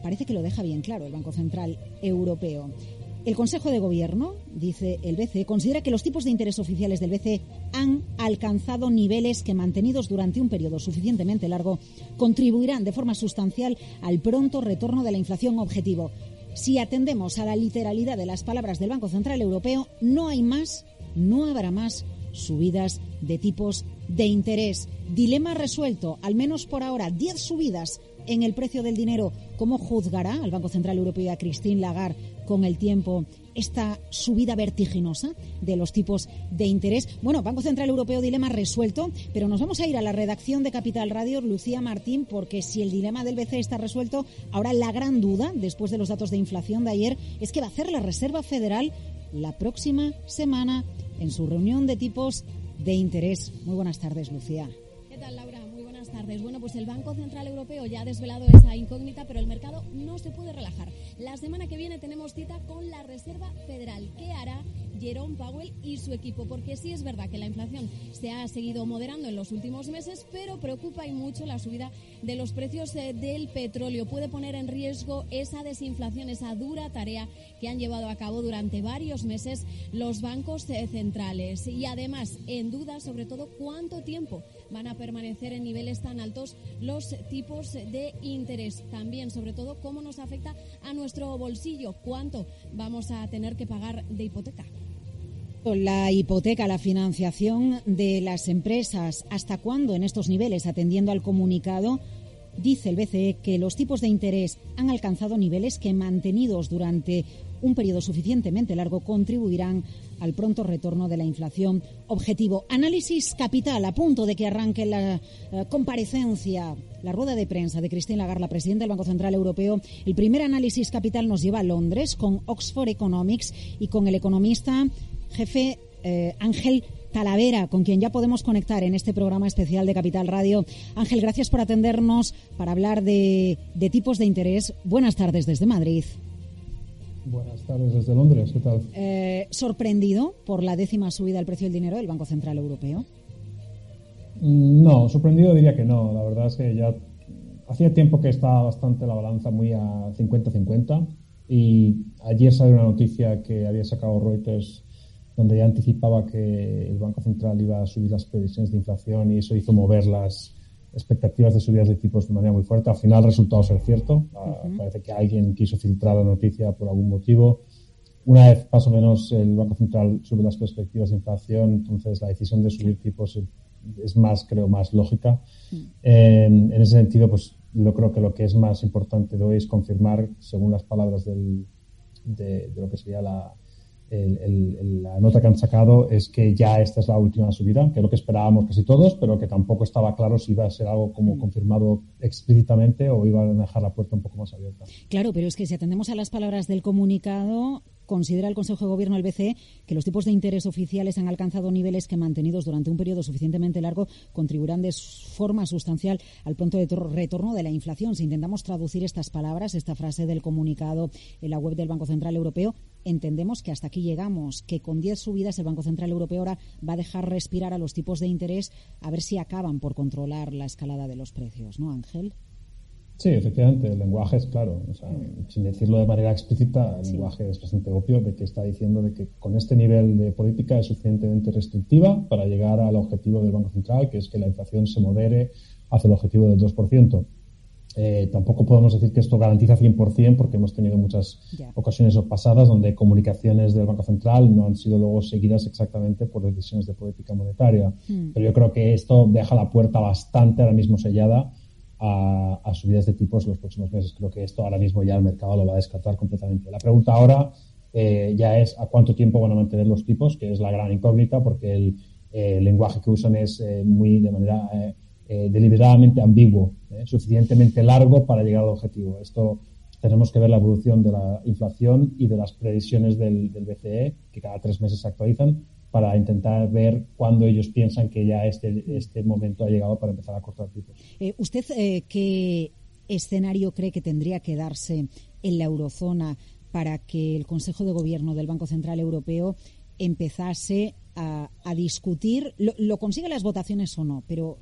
Parece que lo deja bien claro el Banco Central Europeo. El Consejo de Gobierno, dice el BCE, considera que los tipos de interés oficiales del BCE han alcanzado niveles que, mantenidos durante un periodo suficientemente largo, contribuirán de forma sustancial al pronto retorno de la inflación objetivo. Si atendemos a la literalidad de las palabras del Banco Central Europeo, no hay más, no habrá más subidas de tipos de interés. Dilema resuelto, al menos por ahora, 10 subidas en el precio del dinero. ¿Cómo juzgará al Banco Central Europeo a Christine Lagarde con el tiempo esta subida vertiginosa de los tipos de interés? Bueno, Banco Central Europeo dilema resuelto, pero nos vamos a ir a la redacción de Capital Radio, Lucía Martín, porque si el dilema del BCE está resuelto, ahora la gran duda, después de los datos de inflación de ayer, es que va a hacer la Reserva Federal la próxima semana en su reunión de tipos de interés. Muy buenas tardes, Lucía. ¿Qué tal, Laura? Bueno, pues el Banco Central Europeo ya ha desvelado esa incógnita, pero el mercado no se puede relajar. La semana que viene tenemos cita con la Reserva Federal. ¿Qué hará Jerome Powell y su equipo, porque sí es verdad que la inflación se ha seguido moderando en los últimos meses, pero preocupa y mucho la subida de los precios eh, del petróleo. Puede poner en riesgo esa desinflación, esa dura tarea que han llevado a cabo durante varios meses los bancos eh, centrales. Y además, en duda sobre todo cuánto tiempo van a permanecer en niveles tan altos los tipos de interés. También, sobre todo, cómo nos afecta a nuestro bolsillo, cuánto vamos a tener que pagar de hipoteca. La hipoteca, la financiación de las empresas, ¿hasta cuándo en estos niveles? Atendiendo al comunicado, dice el BCE que los tipos de interés han alcanzado niveles que, mantenidos durante un periodo suficientemente largo, contribuirán al pronto retorno de la inflación objetivo. Análisis capital, a punto de que arranque la eh, comparecencia, la rueda de prensa de Christine Lagarde, la presidenta del Banco Central Europeo. El primer análisis capital nos lleva a Londres con Oxford Economics y con el economista jefe eh, Ángel Talavera, con quien ya podemos conectar en este programa especial de Capital Radio. Ángel, gracias por atendernos para hablar de, tipos de interés. Buenas tardes desde Madrid. Buenas tardes desde Londres, ¿qué tal? Eh, ¿Sorprendido por la décima subida del precio del dinero del Banco Central Europeo? Mm, no, sorprendido diría que no. La verdad es que ya hacía tiempo que estaba bastante la balanza muy a 50-50 y ayer salió una noticia que había sacado Reuters donde ya anticipaba que el Banco Central iba a subir las previsiones de inflación y eso hizo mover las expectativas de subidas de tipos de manera muy fuerte. Al final resultado ser cierto. Ah, parece que alguien quiso filtrar la noticia por algún motivo. Una vez más o menos el Banco Central sube las perspectivas de inflación, entonces la decisión de subir tipos es más, creo, más lógica. en ese sentido, pues yo creo que lo que es más importante de hoy es confirmar, según las palabras del, de, lo que sería la, la nota que han sacado, es que ya esta es la última subida, que es lo que esperábamos casi todos, pero que tampoco estaba claro si iba a ser algo como confirmado explícitamente o iba a dejar la puerta un poco más abierta. Claro, pero es que si atendemos a las palabras del comunicado, considera el Consejo de Gobierno del BCE que los tipos de interés oficiales han alcanzado niveles que, mantenidos durante un periodo suficientemente largo, contribuirán de forma sustancial al pronto retorno de la inflación. Si intentamos traducir estas palabras, esta frase del comunicado en la web del Banco Central Europeo, entendemos que hasta aquí llegamos, que con 10 subidas el Banco Central Europeo ahora va a dejar respirar a los tipos de interés a ver si acaban por controlar la escalada de los precios, ¿no, Ángel? Sí, efectivamente, el lenguaje es claro. sin decirlo de manera explícita, el lenguaje es bastante obvio de que está diciendo de que con este nivel de política es suficientemente restrictiva para llegar al objetivo del Banco Central, que es que la inflación se modere hacia el objetivo del 2%. Eh, tampoco podemos decir que esto garantiza 100% porque hemos tenido muchas ocasiones pasadas donde comunicaciones del Banco Central no han sido luego seguidas exactamente por decisiones de política monetaria. Hmm. Pero yo creo que esto deja la puerta bastante ahora mismo sellada a, subidas de tipos en los próximos meses. Creo que esto ahora mismo ya el mercado lo va a descartar completamente. La pregunta ahora eh, ya es a cuánto tiempo van a mantener los tipos, que es la gran incógnita, porque el, eh, lenguaje que usan es eh, muy de manera deliberadamente ambiguo, suficientemente largo para llegar al objetivo. Esto tenemos que ver la evolución de la inflación y de las previsiones del BCE, que cada tres meses se actualizan, para intentar ver cuándo ellos piensan que ya este, este momento ha llegado para empezar a cortar tipos. Eh, ¿Usted eh, qué escenario cree que tendría que darse en la eurozona para que el Consejo de Gobierno del Banco Central Europeo empezase a, discutir, lo, lo consigue las votaciones o no, pero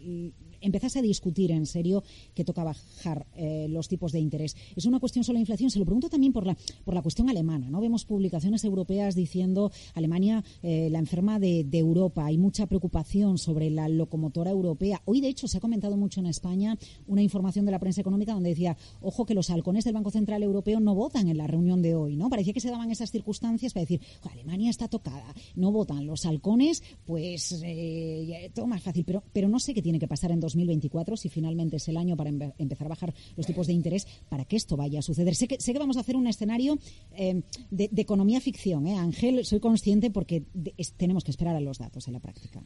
empezase a discutir en serio que toca bajar eh, los tipos de interés. ¿Es una cuestión solo de inflación? Se lo pregunto también por la, por la cuestión alemana. ¿no? Vemos publicaciones europeas diciendo Alemania eh, la enferma de, Europa. Hay mucha preocupación sobre la locomotora europea. Hoy, de hecho, se ha comentado mucho en España una información de la prensa económica donde decía, ojo, que los halcones del Banco Central Europeo no votan en la reunión de hoy. ¿no? Parecía que se daban esas circunstancias para decir, Alemania está tocada, no votan los halcones, pues eh, todo más fácil. Pero, pero no sé qué tiene que pasar en dos 2024, si finalmente es el año para empezar a bajar los tipos de interés, para que esto vaya a suceder. Sé que, vamos a hacer un escenario eh, de, economía ficción, ¿eh? Ángel, soy consciente porque tenemos que esperar a los datos en la práctica.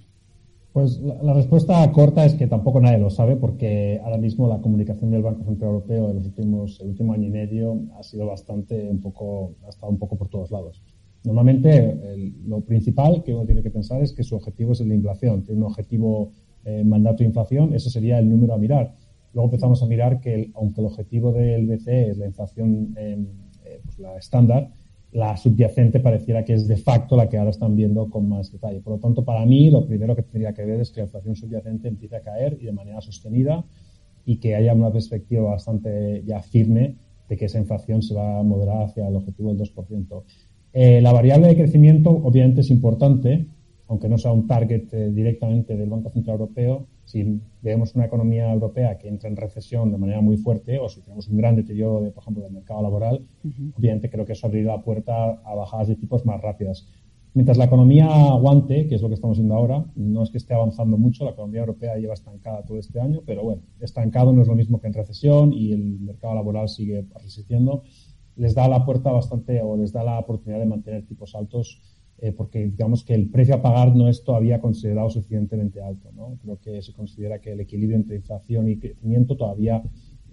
Pues la, respuesta corta es que tampoco nadie lo sabe porque ahora mismo la comunicación del Banco Central Europeo en los últimos, el último año y medio ha sido bastante un poco, ha estado un poco por todos lados. Normalmente lo principal que uno tiene que pensar es que su objetivo es de inflación, tiene un objetivo eh, mandato de inflación, ese sería el número a mirar. Luego empezamos a mirar que, aunque el objetivo del BCE es la inflación eh, pues la estándar, la subyacente pareciera que es de facto la que ahora están viendo con más detalle. Por lo tanto, para mí, lo primero que tendría que ver es que la inflación subyacente empiece a caer y de manera sostenida y que haya una perspectiva bastante ya firme de que esa inflación se va a moderar hacia el objetivo del 2%. Eh, la variable de crecimiento obviamente es importante, aunque no sea un target eh, directamente del Banco Central Europeo, si vemos una economía europea que entra en recesión de manera muy fuerte o si tenemos un gran deterioro, de, por ejemplo, del mercado laboral, obviamente creo que eso abrirá la puerta a bajadas de tipos más rápidas. Mientras la economía aguante, que es lo que estamos viendo ahora, no es que esté avanzando mucho, la economía europea lleva estancada todo este año, pero bueno, estancado no es lo mismo que en recesión y el mercado laboral sigue resistiendo, les da la puerta bastante o les da la oportunidad de mantener tipos altos eh, porque digamos que el precio a pagar no es todavía considerado suficientemente alto. ¿no? Creo que se considera que el equilibrio entre inflación y crecimiento todavía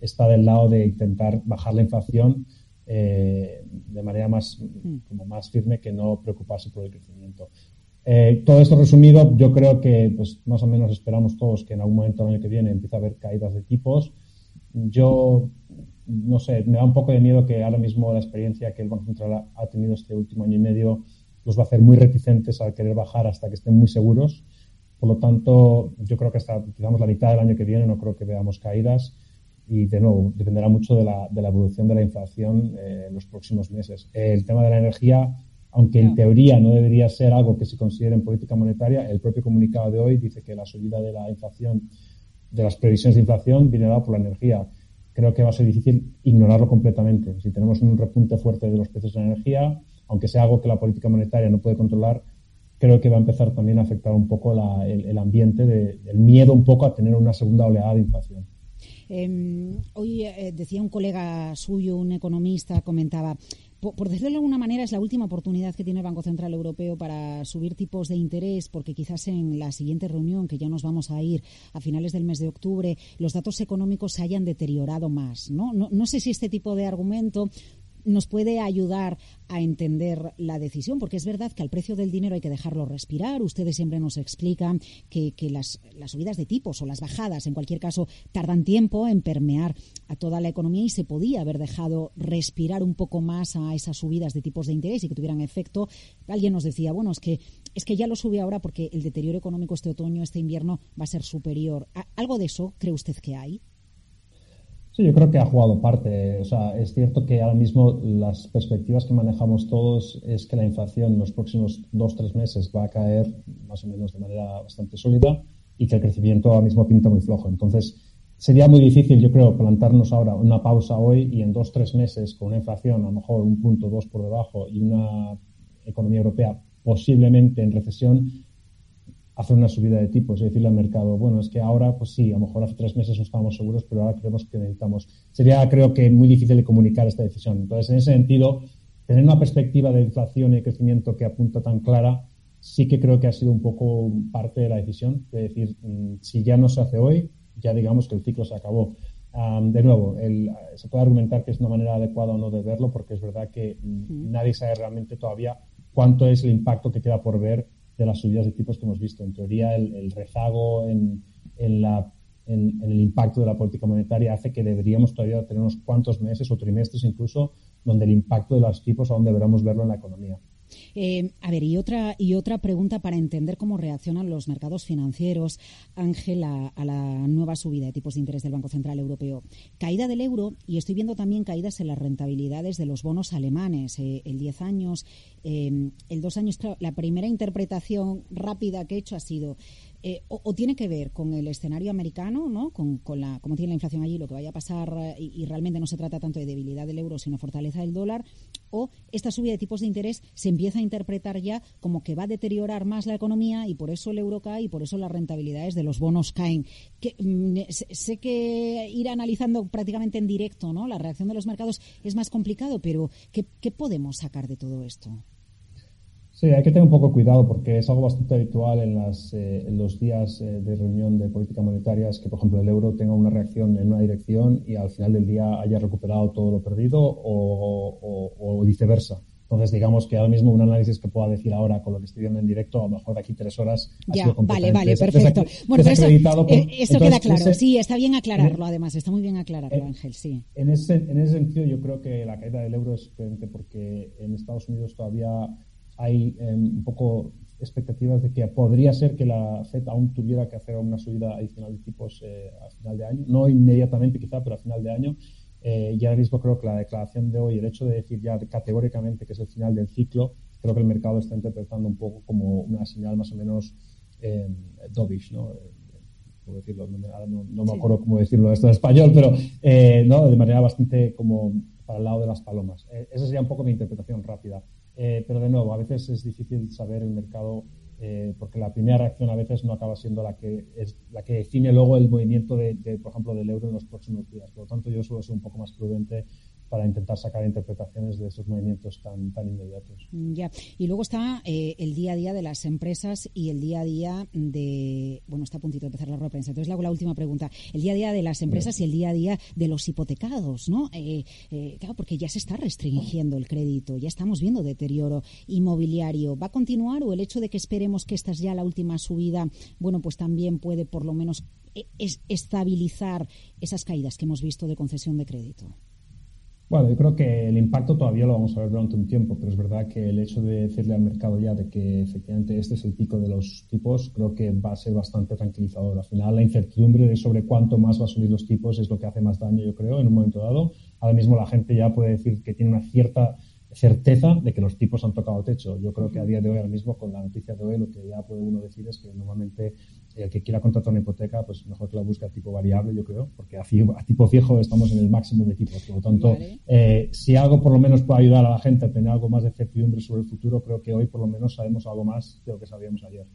está del lado de intentar bajar la inflación eh, de manera más, mm. como más firme que no preocuparse por el crecimiento. Eh, todo esto resumido, yo creo que pues, más o menos esperamos todos que en algún momento del año que viene empiece a haber caídas de tipos. Yo, no sé, me da un poco de miedo que ahora mismo la experiencia que el Banco Central ha tenido este último año y medio los va a hacer muy reticentes al querer bajar hasta que estén muy seguros, Por lo tanto, yo creo que hasta digamos, la mitad del año que viene no creo que veamos caídas y, de nuevo, dependerá mucho de la, de la evolución de la inflación eh, en los próximos meses. El tema de la energía, aunque en teoría no debería ser algo que se considere en política monetaria, el propio comunicado de hoy dice que la subida de la inflación, de las previsiones de inflación, viene dada por la energía. Creo que va a ser difícil ignorarlo completamente. Si tenemos un repunte fuerte de los precios de la energía, aunque sea algo que la política monetaria no puede controlar, creo que va a empezar también a afectar un poco el, ambiente, de, el miedo un poco a tener una segunda oleada de inflación. Em, hoy eh, decía un colega suyo, un economista, comentaba, por, decirlo de alguna manera, es la última oportunidad que tiene el Banco Central Europeo para subir tipos de interés, porque quizás en la siguiente reunión, que ya nos vamos a ir a finales del mes de octubre, los datos económicos se hayan deteriorado más. No sé si este tipo de argumento nos puede ayudar a entender la decisión, porque es verdad que al precio del dinero hay que dejarlo respirar. Ustedes siempre nos explican que, las, subidas de tipos o las bajadas, en cualquier caso, tardan tiempo en permear a toda la economía y se podía haber dejado respirar un poco más a esas subidas de tipos de interés y que tuvieran efecto. Alguien nos decía, bueno, es que, es que ya lo sube ahora porque el deterioro económico este otoño, este invierno, va a ser superior. ¿Algo de eso cree usted que hay? Sí, yo creo que ha jugado parte. O sea, es cierto que ahora mismo las perspectivas que manejamos todos es que la inflación en los próximos dos, tres meses va a caer más o menos de manera bastante sólida y que el crecimiento ahora mismo pinta muy flojo. Entonces, sería muy difícil, yo creo, plantarnos ahora una pausa hoy y en dos, tres meses con una inflación a lo mejor un punto dos por debajo y una economía europea posiblemente en recesión, hacer una subida de tipos y decirle al mercado, bueno, es que ahora, pues sí, a lo mejor hace tres meses no estábamos seguros, pero ahora creemos que necesitamos. Sería, creo que, muy difícil de comunicar esta decisión. Entonces, en ese sentido, tener una perspectiva de inflación y de crecimiento que apunta tan clara, sí que creo que ha sido un poco parte de la decisión, de decir, mm, si ya no se hace hoy, ya digamos que el ciclo se acabó. de nuevo, se puede argumentar que es una manera adecuada o no de verlo, porque es verdad que mm, nadie sabe realmente todavía cuánto es el impacto que queda por ver de las subidas de tipos que hemos visto. En teoría, el, rezago en, en, el impacto de la política monetaria hace que deberíamos todavía tener unos cuantos meses o trimestres incluso donde el impacto de los tipos aún deberemos verlo en la economía. Eh, a ver, y otra, y otra pregunta para entender cómo reaccionan los mercados financieros, Ángel, a, la nueva subida de tipos de interés del Banco Central Europeo. Caída del euro y estoy viendo también caídas en las rentabilidades de los bonos alemanes. Eh, el 10 años, eh, el 2 años, la primera interpretación rápida que he hecho ha sido eh, o, tiene que ver con el escenario americano, ¿no? Con, la, cómo tiene la inflación allí, lo que vaya a pasar, eh, y, realmente no se trata tanto de debilidad del euro, sino fortaleza del dólar, o esta subida de tipos de interés se empieza a interpretar ya como que va a deteriorar más la economía y por eso el euro cae y por eso las rentabilidades de los bonos caen. Mm, sé que ir analizando prácticamente en directo ¿no? la reacción de los mercados es más complicado, pero qué podemos sacar de todo esto? Sí, hay que tener un poco cuidado porque es algo bastante habitual en, las, eh, en los días eh, de reunión de política monetaria, es que, por ejemplo, el euro tenga una reacción en una dirección y al final del día haya recuperado todo lo perdido o, viceversa. Entonces, digamos que ahora mismo un análisis que pueda decir ahora con lo que estoy viendo en directo, a lo mejor de aquí tres horas. Ya, vale, vale, perfecto. Bueno, eso, eh, eso queda claro. sí, está bien aclararlo, además, está muy bien aclararlo, Ángel, sí. En ese, en ese sentido, yo creo que la caída del euro es diferente porque en Estados Unidos todavía hay em, un poco expectativas de que podría ser que la FED aún tuviera que hacer una subida adicional de tipos eh, a final de año, no inmediatamente quizá, pero a final de año. Eh, y ahora mismo creo que la declaración de hoy, el hecho de decir ya categóricamente que es el final del ciclo, creo que el mercado está interpretando un poco como una señal más o menos eh, dovish, ¿no? decirlo, no, me acuerdo cómo decirlo esto en español, pero eh, ¿no? de manera bastante como para el lado de las palomas. esa sería un poco mi interpretación rápida. Eh, pero de nuevo, a veces es difícil saber el mercado eh, porque la primera reacción a veces no acaba siendo la que es la que define luego el movimiento de, por ejemplo, del euro en los próximos días. Por lo tanto, yo suelo ser un poco más prudente para intentar sacar interpretaciones de esos movimientos tan, tan inmediatos. Ya. Y luego está eh, el día a día de las empresas y el día a día de. Bueno, está a puntito de empezar la rueda de prensa. Entonces le hago la última pregunta. El día a día de las empresas y el día a día de los hipotecados, ¿no? Eh, eh, claro, porque ya se está restringiendo el crédito, ya estamos viendo deterioro inmobiliario. ¿Va a continuar o el hecho de que esperemos que esta es ya la última subida, bueno, pues también puede por lo menos estabilizar esas caídas que hemos visto de concesión de crédito? Bueno, yo creo que el impacto todavía lo vamos a ver durante un tiempo, pero es verdad que el hecho de decirle al mercado ya de que efectivamente este es el pico de los tipos, creo que va a ser bastante tranquilizador. Al final, la incertidumbre de sobre cuánto más va a subir los tipos es lo que hace más daño, yo creo, en un momento dado. Ahora mismo la gente ya puede decir que tiene una cierta certeza de que los tipos han tocado techo. Yo creo que a día de hoy, ahora mismo, con la noticia de hoy, lo que ya puede uno decir es que normalmente el que quiera contratar una hipoteca, pues mejor que la busque a tipo variable, yo creo, porque a, tipo fijo estamos en el máximo de tipos. Por lo tanto, eh, si algo por lo menos puede ayudar a la gente a tener algo más de certidumbre sobre el futuro, creo que hoy por lo menos sabemos algo más de lo que sabíamos ayer.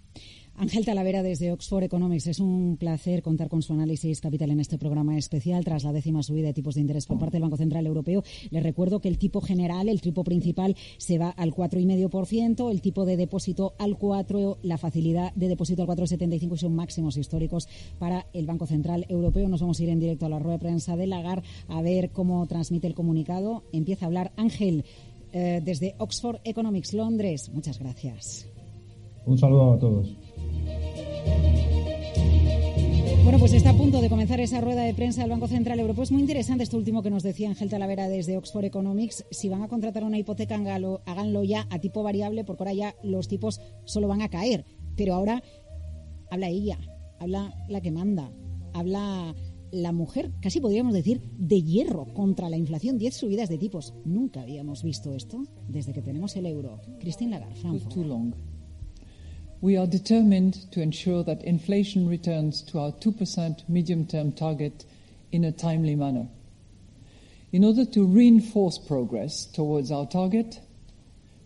[LAUGHS] Ángel Talavera desde Oxford Economics. Es un placer contar con su análisis capital en este programa especial tras la décima subida de tipos de interés por parte del Banco Central Europeo. Les recuerdo que el tipo general, el tipo principal, se va al 4,5%, el tipo de depósito al 4%, la facilidad de depósito al 4,75% y son máximos históricos para el Banco Central Europeo. Nos vamos a ir en directo a la rueda de prensa de Lagar a ver cómo transmite el comunicado. Empieza a hablar Ángel eh, desde Oxford Economics, Londres. Muchas gracias. Un saludo a todos. Bueno, pues está a punto de comenzar esa rueda de prensa del Banco Central Europeo. Es muy interesante esto último que nos decía Ángel Talavera desde Oxford Economics. Si van a contratar una hipoteca, háganlo ya a tipo variable, porque ahora ya los tipos solo van a caer. Pero ahora habla ella, habla la que manda, habla la mujer, casi podríamos decir, de hierro contra la inflación. Diez subidas de tipos. Nunca habíamos visto esto desde que tenemos el euro. Christine Lagarde, Frankfurt. We are determined to ensure that inflation returns to our 2% medium term target in a timely manner. In order to reinforce progress towards our target,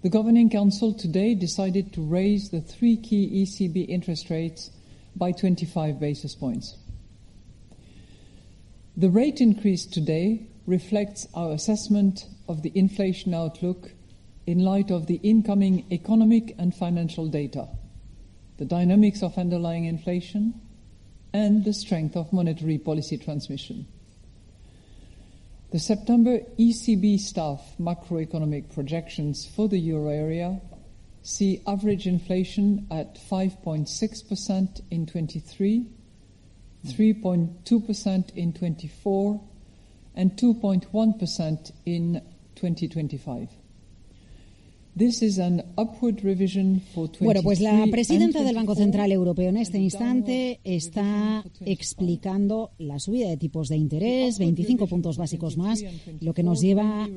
the Governing Council today decided to raise the three key ECB interest rates by 25 basis points. The rate increase today reflects our assessment of the inflation outlook in light of the incoming economic and financial data the dynamics of underlying inflation, and the strength of monetary policy transmission. The September ECB staff macroeconomic projections for the euro area see average inflation at 5.6% in 23, 3.2% in 24, and 2.1% in 2025. Bueno, pues la presidenta del Banco Central Europeo en este instante está explicando la subida de tipos de interés, 25 puntos básicos más, lo que nos lleva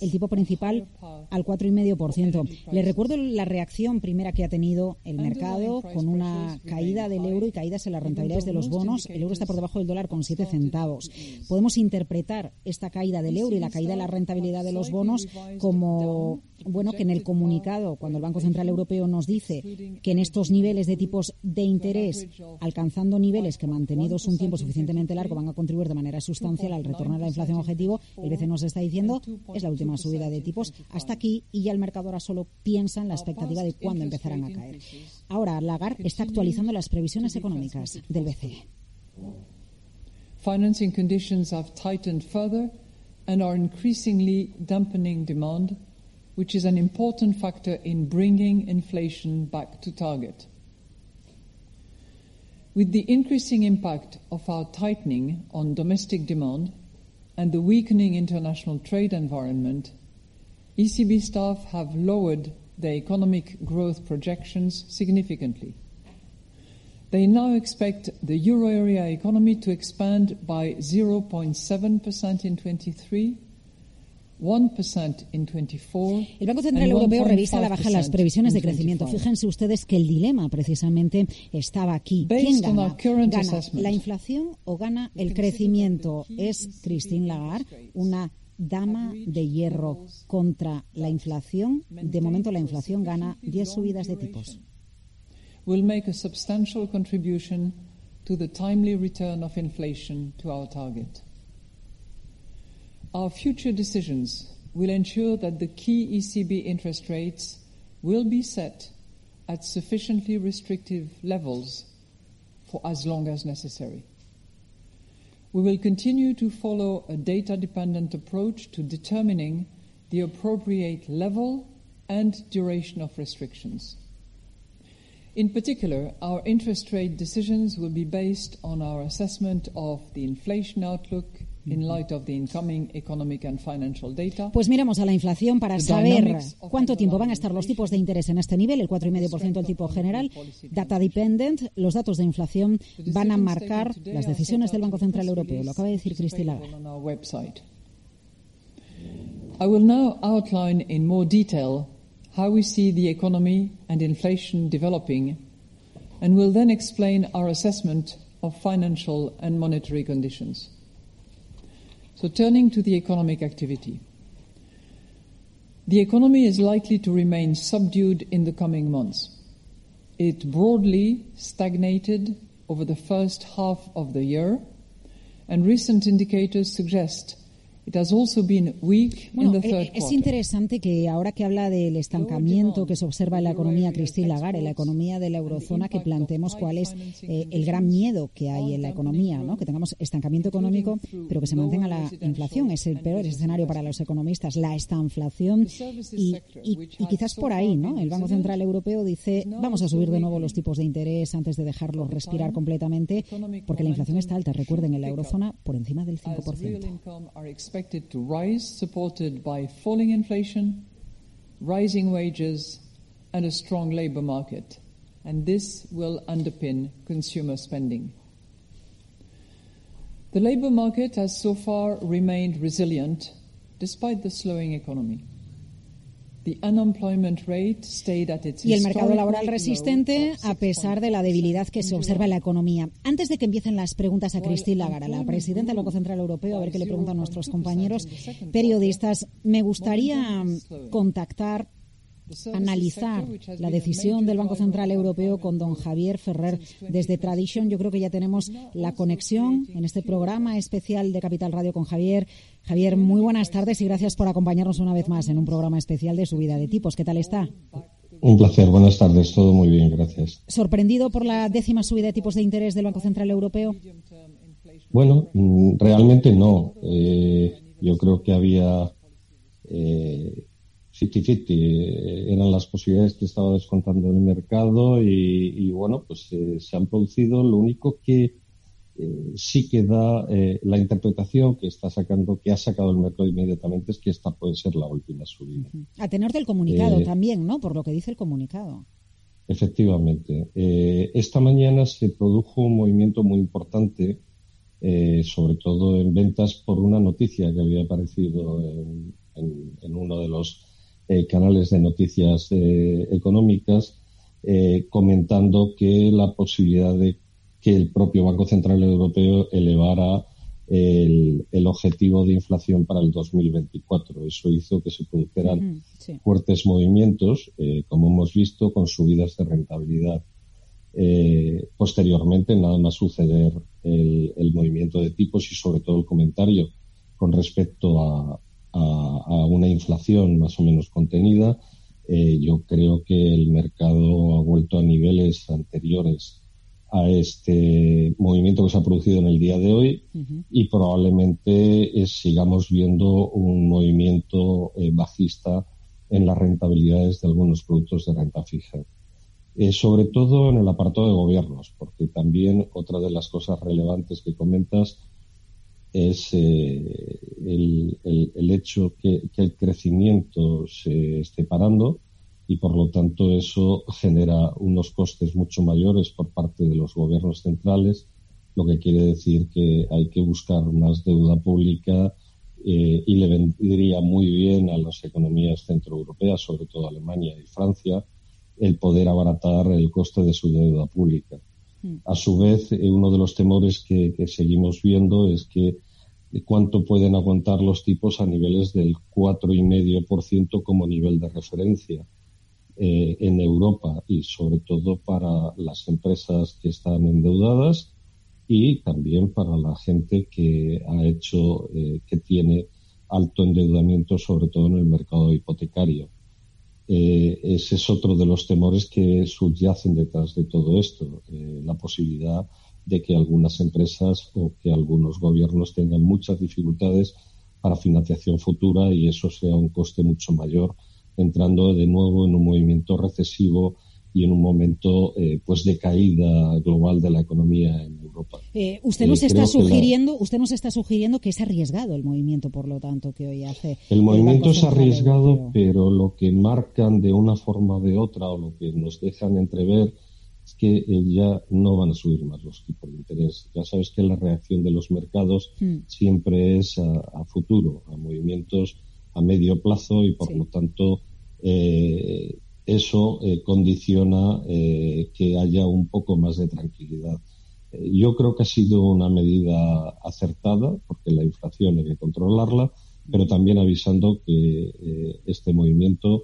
el tipo principal al 4,5%. Le recuerdo la reacción primera que ha tenido el mercado con una caída del euro y caídas en las rentabilidades de los bonos. El euro está por debajo del dólar con 7 centavos. Podemos interpretar esta caída del euro y la caída de la rentabilidad de los bonos como bueno, que el comunicado, cuando el Banco Central Europeo nos dice que en estos niveles de tipos de interés, alcanzando niveles que mantenidos un tiempo suficientemente largo van a contribuir de manera sustancial al retorno a la inflación objetivo, el BCE nos está diciendo es la última subida de tipos hasta aquí y ya el mercado ahora solo piensa en la expectativa de cuándo empezarán a caer. Ahora, Lagarde está actualizando las previsiones económicas del BCE. Financing conditions have tightened further and are increasingly dampening demand which is an important factor in bringing inflation back to target. With the increasing impact of our tightening on domestic demand and the weakening international trade environment, ECB staff have lowered their economic growth projections significantly. They now expect the euro area economy to expand by 0.7% in 23 El Banco Central Europeo revisa a la baja las previsiones de crecimiento. Fíjense ustedes que el dilema precisamente estaba aquí. ¿Quién gana? ¿Gana la inflación o gana el crecimiento? Es Christine Lagarde, una dama de hierro contra la inflación. De momento la inflación gana 10 subidas de tipos. Return of inflation to our target. Our future decisions will ensure that the key ECB interest rates will be set at sufficiently restrictive levels for as long as necessary. We will continue to follow a data dependent approach to determining the appropriate level and duration of restrictions. In particular, our interest rate decisions will be based on our assessment of the inflation outlook Pues miramos a la inflación para saber cuánto tiempo van a estar los tipos de interés en este nivel, el 4,5% el tipo general. Data dependent, los datos de inflación van a marcar las decisiones del Banco Central Europeo. Lo acaba de decir Cristina I will now outline in more detail how we see the economy and inflation developing, and will then explain our assessment of financial and monetary conditions. So, turning to the economic activity. The economy is likely to remain subdued in the coming months. It broadly stagnated over the first half of the year, and recent indicators suggest Bueno, es interesante que ahora que habla del estancamiento que se observa en la economía Christine Lagarde, en la economía de la eurozona, que planteemos cuál es eh, el gran miedo que hay en la economía, ¿no? que tengamos estancamiento económico, pero que se mantenga la inflación. Es el peor escenario para los economistas, la estanflación. Y, y, quizás por ahí, ¿no? El Banco Central Europeo dice, vamos a subir de nuevo los tipos de interés antes de dejarlos respirar completamente, porque la inflación está alta. Recuerden, en la eurozona por encima del 5% expected to rise, supported by falling inflation, rising wages, and a strong labour market. And this will underpin consumer spending. The labour market has so far remained resilient despite the slowing economy. Y el mercado laboral resistente a pesar de la debilidad que se observa en la economía. Antes de que empiecen las preguntas a Christine Lagarde, la presidenta del Banco Central Europeo, a ver qué le preguntan nuestros compañeros periodistas, me gustaría contactar analizar la decisión del Banco Central Europeo con don Javier Ferrer desde Tradition. Yo creo que ya tenemos la conexión en este programa especial de Capital Radio con Javier. Javier, muy buenas tardes y gracias por acompañarnos una vez más en un programa especial de subida de tipos. ¿Qué tal está? Un placer, buenas tardes, todo muy bien, gracias. ¿Sorprendido por la décima subida de tipos de interés del Banco Central Europeo? Bueno, mm, realmente no. Eh, yo creo que había eh, 50-50 eh, eran las posibilidades que estaba descontando el mercado y, bueno, pues eh, se han producido. Lo único que eh, sí que da la interpretación que está sacando, que ha sacado el mercado inmediatamente es que esta puede ser la última subida. A tenor del comunicado también, ¿no? Por lo que dice el comunicado. Efectivamente. esta mañana se produjo un movimiento muy importante, sobre todo en ventas, por una noticia que había aparecido en uno de los eh, canales de noticias eh, económicas eh, comentando que la posibilidad de que el propio Banco Central Europeo elevara el, objetivo de inflación para el 2024. Eso hizo que se produjeran fuertes movimientos, como hemos visto, con subidas de rentabilidad. posteriormente, nada más suceder el, el, movimiento de tipos y sobre todo el comentario con respecto a, a, una inflación más o menos contenida, eh, yo creo que el mercado ha vuelto a niveles anteriores a este movimiento que se ha producido en el día de hoy y probablemente eh, sigamos viendo un movimiento eh, bajista en las rentabilidades de algunos productos de renta fija. sobre todo en el apartado de gobiernos, porque también otra de las cosas relevantes que comentas es eh, el, hecho que, el crecimiento se esté parando y por lo tanto eso genera unos costes mucho mayores por parte de los gobiernos centrales, lo que quiere decir que hay que buscar más deuda pública eh, y le vendría muy bien a las economías centroeuropeas, sobre todo Alemania y Francia, el poder abaratar el coste de su deuda pública. Mm. A su vez, eh, uno de los temores que, seguimos viendo es que cuánto pueden aguantar los tipos a niveles del 4,5% como nivel de referencia eh, en Europa y sobre todo para las empresas que están endeudadas y también para la gente que ha hecho, que tiene alto endeudamiento, sobre todo en el mercado hipotecario. Eh, ese es otro de los temores que subyacen detrás de todo esto, eh, la posibilidad de que algunas empresas o que algunos gobiernos tengan muchas dificultades para financiación futura y eso sea un coste mucho mayor, entrando de nuevo en un movimiento recesivo y en un momento eh, pues de caída global de la economía en Europa. Eh, usted nos está sugiriendo, usted nos está sugiriendo que es arriesgado el movimiento, por lo tanto, que hoy hace. El, movimiento es arriesgado, pero lo que marcan de una forma o de otra o lo que nos dejan entrever es que eh, ya no van a subir más los tipos de interés. Ya sabes que la reacción de los mercados hmm. siempre es a, futuro, a movimientos a medio plazo y por lo tanto eh, eso eh, condiciona eh, que haya un poco más de tranquilidad. Yo creo que ha sido una medida acertada, porque la inflación hay que controlarla, pero también avisando que este movimiento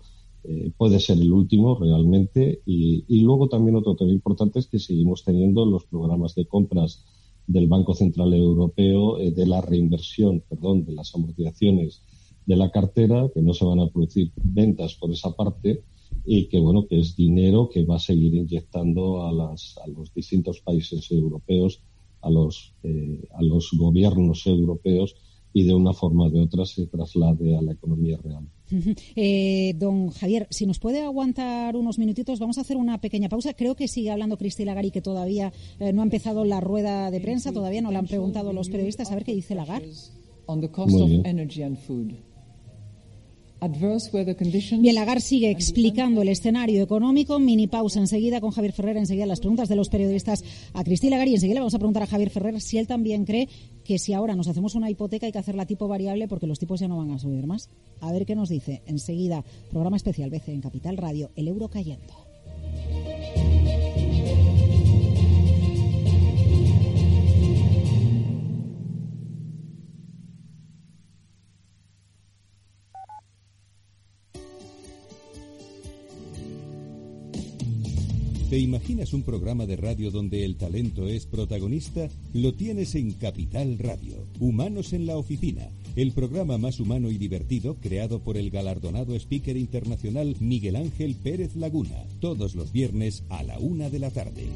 puede ser el último realmente. Y, y, luego también otro tema importante es que seguimos teniendo los programas de compras del Banco Central Europeo de la reinversión, perdón, de las amortizaciones de la cartera, que no se van a producir ventas por esa parte y que bueno que es dinero que va a seguir inyectando a, las, a los distintos países europeos, a los, eh, a los gobiernos europeos y de una forma o de otra se traslade a la economía real. Eh, don Javier, si nos puede aguantar unos minutitos, vamos a hacer una pequeña pausa. Creo que sigue hablando Cristina Lagari, que todavía eh, no ha empezado la rueda de prensa, todavía no le han preguntado los periodistas a ver qué dice Lagarde. Bien, Lagarde sigue explicando el escenario económico. Mini pausa enseguida con Javier Ferrer. Enseguida las preguntas de los periodistas a Cristina Lagarde. Y enseguida le vamos a preguntar a Javier Ferrer si él también cree que si ahora nos hacemos una hipoteca hay que hacerla tipo variable porque los tipos ya no van a subir más. A ver qué nos dice. Enseguida, programa especial BC en Capital Radio. El euro cayendo. ¿Te imaginas un programa de radio donde el talento es protagonista? Lo tienes en Capital Radio, Humanos en la Oficina, el programa más humano y divertido creado por el galardonado speaker internacional Miguel Ángel Pérez Laguna, todos los viernes a la una de la tarde.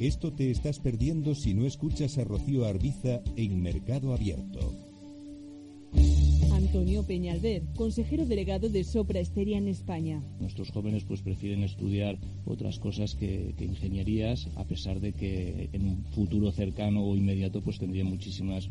Esto te estás perdiendo si no escuchas a Rocío Arbiza en Mercado Abierto. Antonio Peñalver, consejero delegado de Sopra Esteria en España. Nuestros jóvenes pues prefieren estudiar otras cosas que, ingenierías, a pesar de que en un futuro cercano o inmediato pues tendrían muchísimas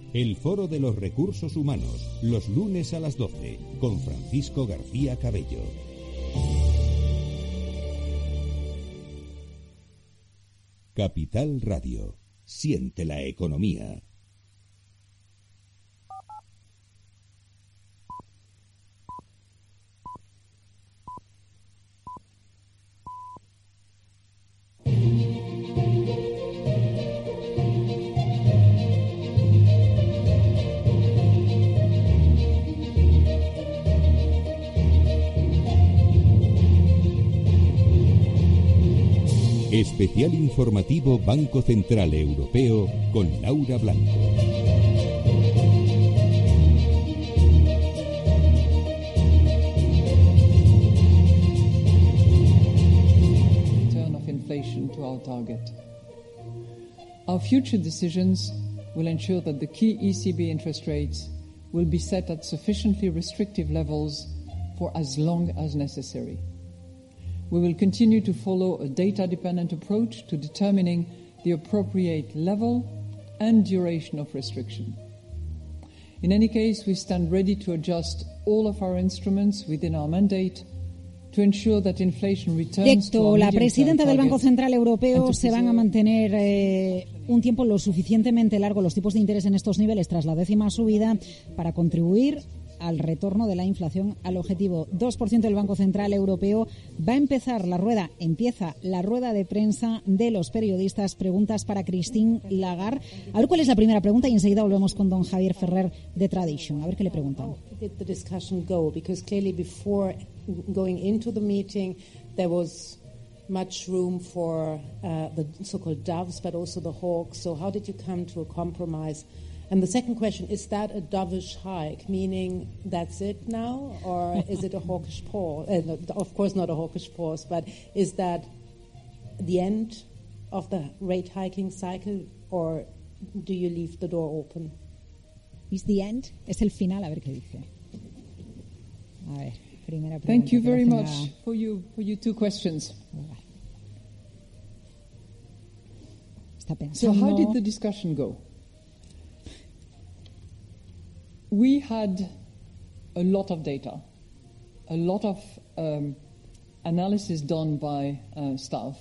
El Foro de los Recursos Humanos, los lunes a las 12, con Francisco García Cabello. Capital Radio. Siente la economía. Especial informativo Banco Central Europeo con Laura Blanco. Turn of inflation to our target. Our future decisions will ensure that the key ECB interest rates will be set at sufficiently restrictive levels for as long as necessary. We will continue to follow a data dependent approach to determining the appropriate level and duration of restriction. In any case, we stand ready to adjust all of our instruments within our mandate to ensure that inflation returns to Directo, la presidenta del Banco Central Europeo se van a mantener eh, un tiempo lo suficientemente largo los tipos de interés en estos niveles tras la décima subida para contribuir al retorno de la inflación al objetivo 2% del Banco Central Europeo. Va a empezar la rueda, empieza la rueda de prensa de los periodistas. Preguntas para Christine Lagarde. A ver cuál es la primera pregunta y enseguida volvemos con don Javier Ferrer de Tradition. A ver qué le preguntan. much room for uh, the so-called doves, but also the hawks. So, how did you come to a compromise? And the second question is that a dovish hike, meaning that's it now, or is it a hawkish pause? Uh, no, of course, not a hawkish pause, but is that the end of the rate hiking cycle, or do you leave the door open? Is the end? Es el final, a ver qué dice. A ver, primera pregunta. Thank you very much a- for you for your two questions. Está So how did the discussion go? We had a lot of data, a lot of um, analysis done by uh, staff,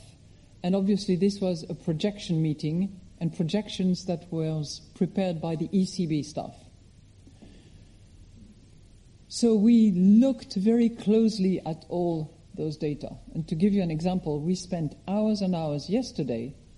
and obviously this was a projection meeting and projections that was prepared by the ECB staff. So we looked very closely at all those data. And to give you an example, we spent hours and hours yesterday